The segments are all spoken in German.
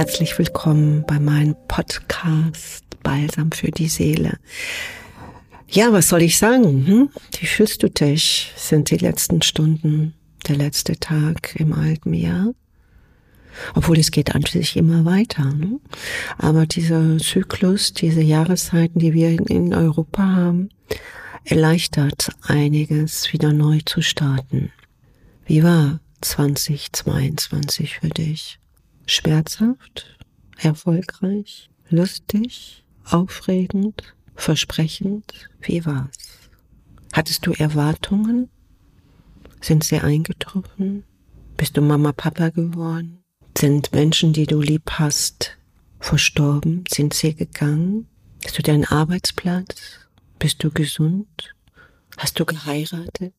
Herzlich willkommen bei meinem Podcast Balsam für die Seele. Ja, was soll ich sagen? Hm? Wie fühlst du dich? Sind die letzten Stunden, der letzte Tag im alten Jahr? Obwohl es geht an sich immer weiter. Ne? Aber dieser Zyklus, diese Jahreszeiten, die wir in Europa haben, erleichtert einiges wieder neu zu starten. Wie war 2022 für dich? Schmerzhaft? Erfolgreich? Lustig? Aufregend? Versprechend? Wie war's? Hattest du Erwartungen? Sind sie eingetroffen? Bist du Mama, Papa geworden? Sind Menschen, die du lieb hast, verstorben? Sind sie gegangen? Hast du deinen Arbeitsplatz? Bist du gesund? Hast du geheiratet?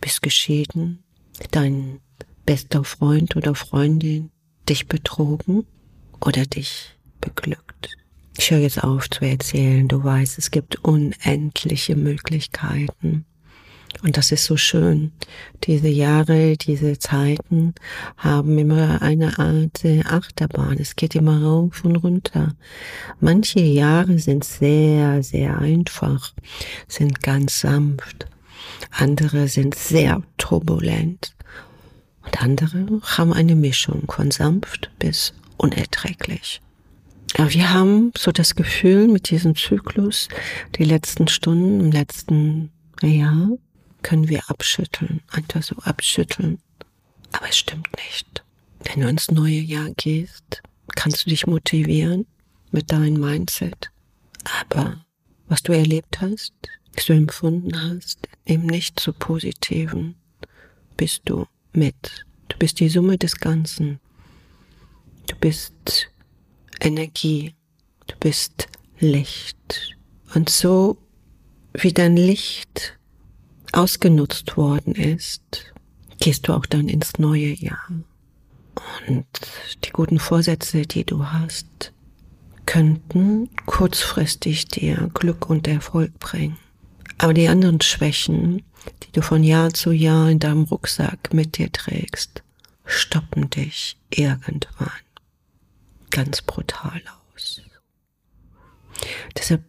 Bist geschieden? Dein bester Freund oder Freundin dich betrogen oder dich beglückt? Ich höre jetzt auf zu erzählen. Du weißt, es gibt unendliche Möglichkeiten. Und das ist so schön. Diese Jahre, diese Zeiten haben immer eine Art Achterbahn. Es geht immer rauf und runter. Manche Jahre sind sehr, sehr einfach, sind ganz sanft. Andere sind sehr turbulent. Und andere haben eine Mischung von sanft bis unerträglich. Aber wir haben so das Gefühl mit diesem Zyklus, die letzten Stunden im letzten Jahr, können wir abschütteln, einfach so abschütteln. Aber es stimmt nicht. Wenn du ins neue Jahr gehst, kannst du dich motivieren mit deinem Mindset. Aber was du erlebt hast, was du empfunden hast, eben nicht zu positiven, bist du mit. Du bist die Summe des Ganzen. Du bist Energie. Du bist Licht. Und so wie dein Licht ausgenutzt worden ist, gehst du auch dann ins neue Jahr. Und die guten Vorsätze, die du hast, könnten kurzfristig dir Glück und Erfolg bringen. Aber die anderen Schwächen, die du von Jahr zu Jahr in deinem Rucksack mit dir trägst, stoppen dich irgendwann ganz brutal aus. Deshalb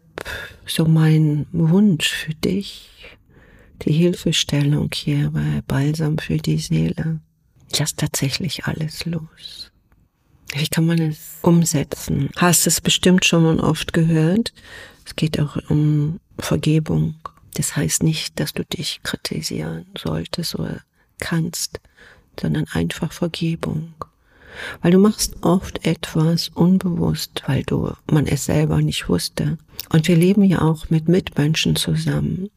so mein Wunsch für dich, die Hilfestellung hier bei Balsam für die Seele. Lass tatsächlich alles los. Wie kann man es umsetzen? Hast es bestimmt schon und oft gehört. Es geht auch um Vergebung. Das heißt nicht, dass du dich kritisieren solltest oder kannst, sondern einfach Vergebung. Weil du machst oft etwas unbewusst, weil du man es selber nicht wusste. Und wir leben ja auch mit Mitmenschen zusammen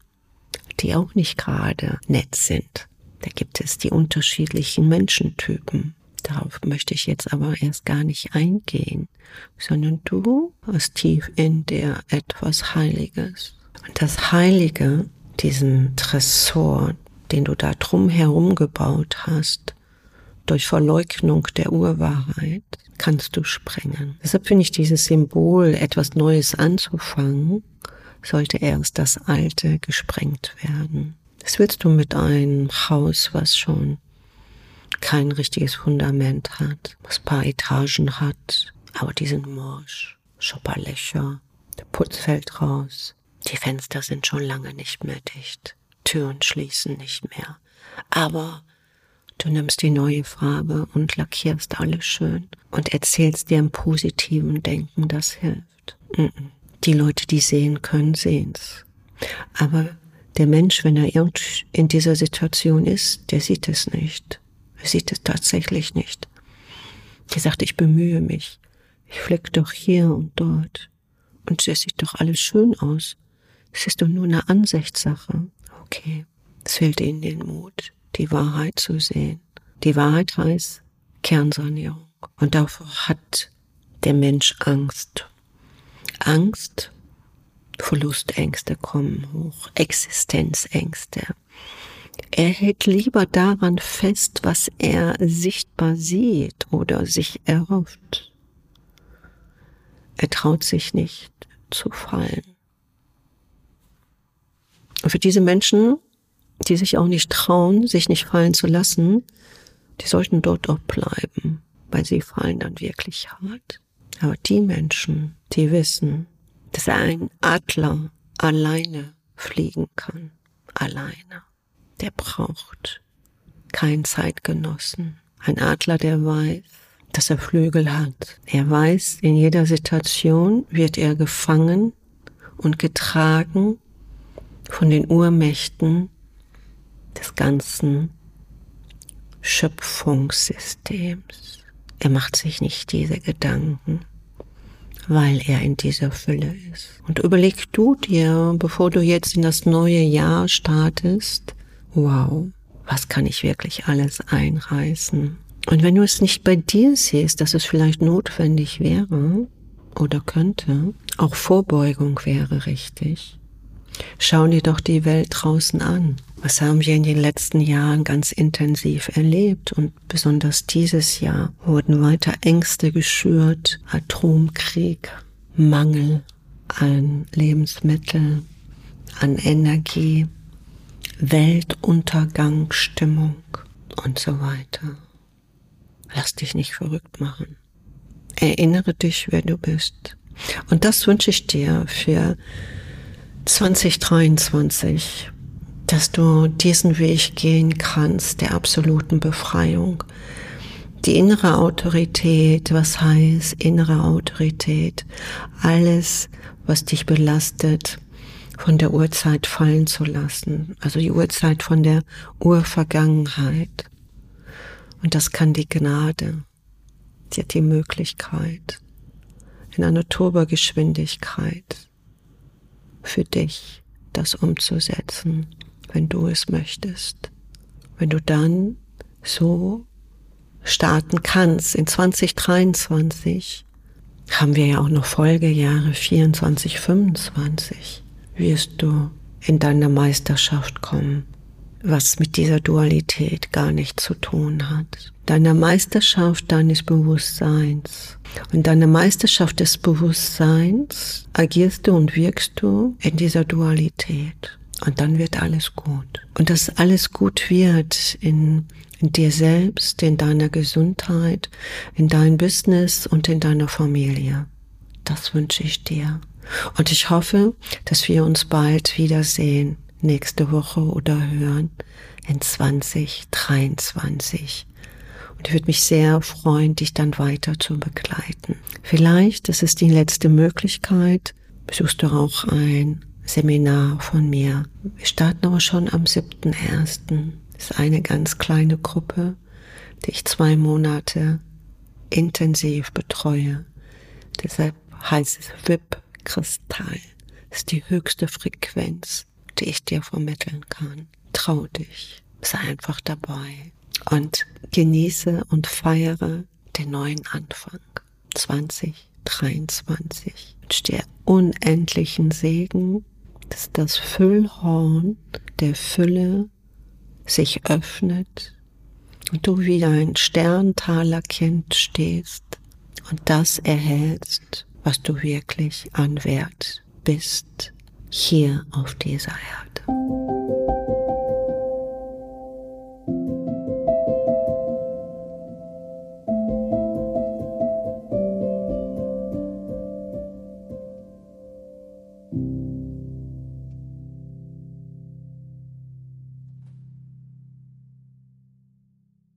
die auch nicht gerade nett sind. Da gibt es die unterschiedlichen Menschentypen. Darauf möchte ich jetzt aber erst gar nicht eingehen, sondern du hast tief in dir etwas Heiliges. Und das Heilige, diesen Tresor, den du da drum herum gebaut hast, durch Verleugnung der Urwahrheit, kannst du sprengen. Deshalb finde ich dieses Symbol, etwas Neues anzufangen, sollte erst das Alte gesprengt werden. Das willst du mit einem Haus, was schon kein richtiges Fundament hat, was paar Etagen hat, aber die sind morsch, Schopperlöcher, der Putz fällt raus, die Fenster sind schon lange nicht mehr dicht, Türen schließen nicht mehr, aber du nimmst die neue Farbe und lackierst alles schön und erzählst dir im positiven Denken, das hilft. Die Leute, die sehen können, sehen's. Aber der Mensch, wenn er in dieser Situation ist, der sieht es nicht. Er sieht es tatsächlich nicht. Er sagt, ich bemühe mich. Ich flick doch hier und dort. Und es sieht doch alles schön aus. Es ist doch nur eine Ansichtssache. Okay. Es fehlt ihnen den Mut, die Wahrheit zu sehen. Die Wahrheit heißt Kernsanierung. Und davor hat der Mensch Angst. Angst, Verlustängste kommen hoch, Existenzängste. Er hält lieber daran fest, was er sichtbar sieht oder sich erhofft. Er traut sich nicht zu fallen. Und für diese Menschen, die sich auch nicht trauen, sich nicht fallen zu lassen, die sollten dort auch bleiben. weil sie fallen dann wirklich hart. Aber die Menschen, die wissen, dass ein Adler alleine fliegen kann, alleine, der braucht keinen Zeitgenossen. Ein Adler, der weiß, dass er Flügel hat. Er weiß, in jeder Situation wird er gefangen und getragen von den Urmächten des ganzen Schöpfungssystems. Er macht sich nicht diese Gedanken, weil er in dieser Fülle ist. Und überleg du dir, bevor du jetzt in das neue Jahr startest, wow, was kann ich wirklich alles einreißen? Und wenn du es nicht bei dir siehst, dass es vielleicht notwendig wäre oder könnte, auch Vorbeugung wäre richtig. Schau dir doch die Welt draußen an. Was haben wir in den letzten Jahren ganz intensiv erlebt? Und besonders dieses Jahr wurden weiter Ängste geschürt, Atomkrieg, Mangel an Lebensmitteln, an Energie, Weltuntergangsstimmung und so weiter. Lass dich nicht verrückt machen. Erinnere dich, wer du bist. Und das wünsche ich dir für 2023, dass du diesen Weg gehen kannst der absoluten Befreiung. Die innere Autorität, was heißt innere Autorität? Alles, was dich belastet, von der Urzeit fallen zu lassen. Also die Urzeit von der Urvergangenheit. Und das kann die Gnade. Sie hat die Möglichkeit in einer Turbogeschwindigkeit für dich das umzusetzen, wenn du es möchtest. Wenn du dann so starten kannst in 2023, haben wir ja auch noch Folgejahre 24, 25, wirst du in deiner Meisterschaft kommen was mit dieser Dualität gar nichts zu tun hat. Deine Meisterschaft deines Bewusstseins. Und deine Meisterschaft des Bewusstseins agierst du und wirkst du in dieser Dualität. Und dann wird alles gut. Und dass alles gut wird in, in dir selbst, in deiner Gesundheit, in dein Business und in deiner Familie. Das wünsche ich dir. Und ich hoffe, dass wir uns bald wiedersehen nächste Woche oder hören in 2023. Und ich würde mich sehr freuen, dich dann weiter zu begleiten. Vielleicht, das ist die letzte Möglichkeit, besuchst du auch ein Seminar von mir. Wir starten aber schon am 7.1. Das ist eine ganz kleine Gruppe, die ich zwei Monate intensiv betreue. Deshalb heißt es VIP-Kristall. Das ist die höchste Frequenz die ich dir vermitteln kann. Trau dich, sei einfach dabei und genieße und feiere den neuen Anfang 2023. Ich wünsche dir unendlichen Segen, dass das Füllhorn der Fülle sich öffnet und du wie ein Sterntalerkind stehst und das erhältst, was du wirklich an Wert bist hier auf dieser Erde.